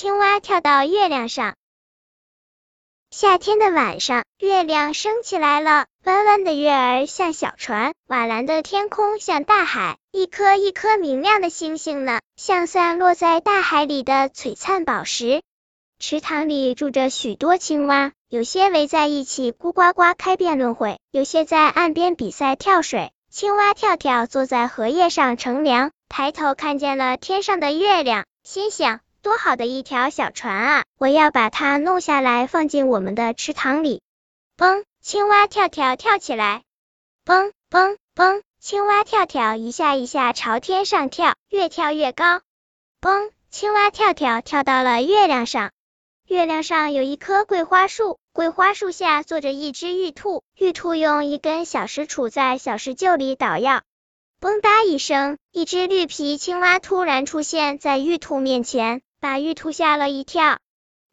青蛙跳到月亮上。夏天的晚上，月亮升起来了，弯弯的月儿像小船，瓦蓝的天空像大海，一颗一颗明亮的星星呢，像散落在大海里的璀璨宝石。池塘里住着许多青蛙，有些围在一起咕呱呱开辩论会，有些在岸边比赛跳水。青蛙跳跳坐在荷叶上乘凉，抬头看见了天上的月亮，心想。多好的一条小船啊！我要把它弄下来，放进我们的池塘里。嘣，青蛙跳跳跳起来。嘣嘣嘣，青蛙跳跳一下一下朝天上跳，越跳越高。嘣，青蛙跳跳跳到了月亮上。月亮上有一棵桂花树，桂花树下坐着一只玉兔，玉兔用一根小石杵在小石臼里捣药。嘣哒一声，一只绿皮青蛙突然出现在玉兔面前。把玉兔吓了一跳，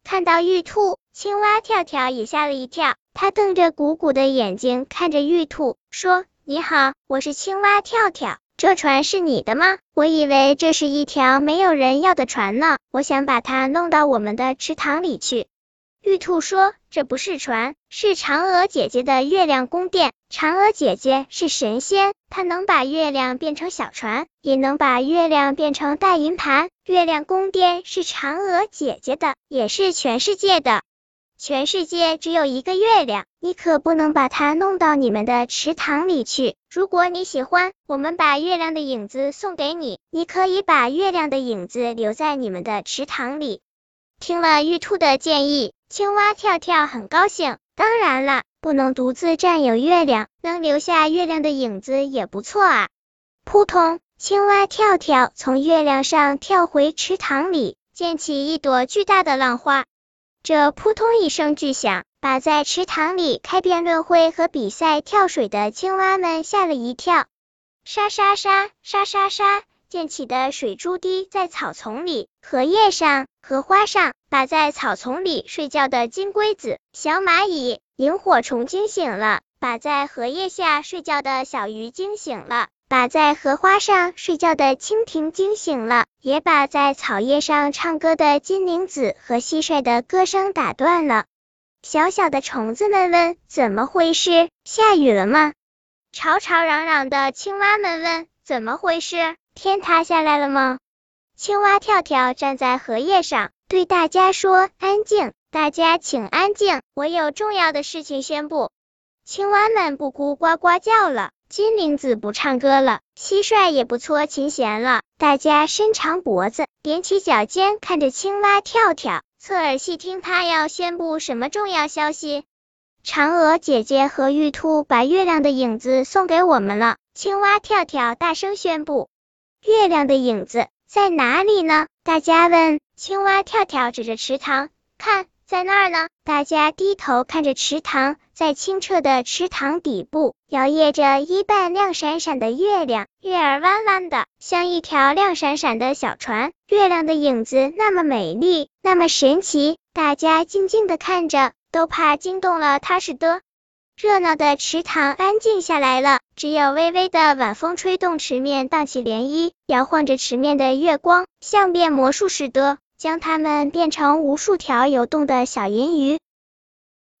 看到玉兔，青蛙跳跳也吓了一跳。他瞪着鼓鼓的眼睛看着玉兔，说：“你好，我是青蛙跳跳，这船是你的吗？我以为这是一条没有人要的船呢，我想把它弄到我们的池塘里去。”玉兔说：“这不是船，是嫦娥姐姐的月亮宫殿。嫦娥姐姐是神仙，她能把月亮变成小船，也能把月亮变成大银盘。月亮宫殿是嫦娥姐姐的，也是全世界的。全世界只有一个月亮，你可不能把它弄到你们的池塘里去。如果你喜欢，我们把月亮的影子送给你，你可以把月亮的影子留在你们的池塘里。”听了玉兔的建议。青蛙跳跳很高兴，当然了，不能独自占有月亮，能留下月亮的影子也不错啊。扑通，青蛙跳跳从月亮上跳回池塘里，溅起一朵巨大的浪花。这扑通一声巨响，把在池塘里开辩论会和比赛跳水的青蛙们吓了一跳。沙沙沙，沙沙沙。溅起的水珠滴在草丛里、荷叶上、荷花上，把在草丛里睡觉的金龟子、小蚂蚁、萤火虫惊醒了；把在荷叶下睡觉的小鱼惊醒了；把在荷花上睡觉的蜻蜓惊醒了；也把在草叶上唱歌的金铃子和蟋蟀的歌声打断了。小小的虫子们问：“怎么回事？下雨了吗？”吵吵嚷嚷的青蛙们问：“怎么回事？”天塌下来了吗？青蛙跳跳站在荷叶上，对大家说：“安静，大家请安静，我有重要的事情宣布。”青蛙们不咕呱呱叫了，金铃子不唱歌了，蟋蟀也不搓琴弦了，大家伸长脖子，踮起脚尖，看着青蛙跳跳，侧耳细听他要宣布什么重要消息。嫦娥姐姐和玉兔把月亮的影子送给我们了，青蛙跳跳大声宣布。月亮的影子在哪里呢？大家问。青蛙跳跳指着池塘，看，在那儿呢。大家低头看着池塘，在清澈的池塘底部，摇曳着一半亮闪闪的月亮，月儿弯弯的，像一条亮闪闪的小船。月亮的影子那么美丽，那么神奇，大家静静的看着，都怕惊动了它似的。热闹的池塘安静下来了，只有微微的晚风吹动池面，荡起涟漪，摇晃着池面的月光，像变魔术似的，将它们变成无数条游动的小银鱼。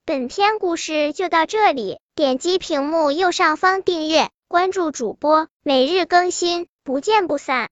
本篇故事就到这里，点击屏幕右上方订阅，关注主播，每日更新，不见不散。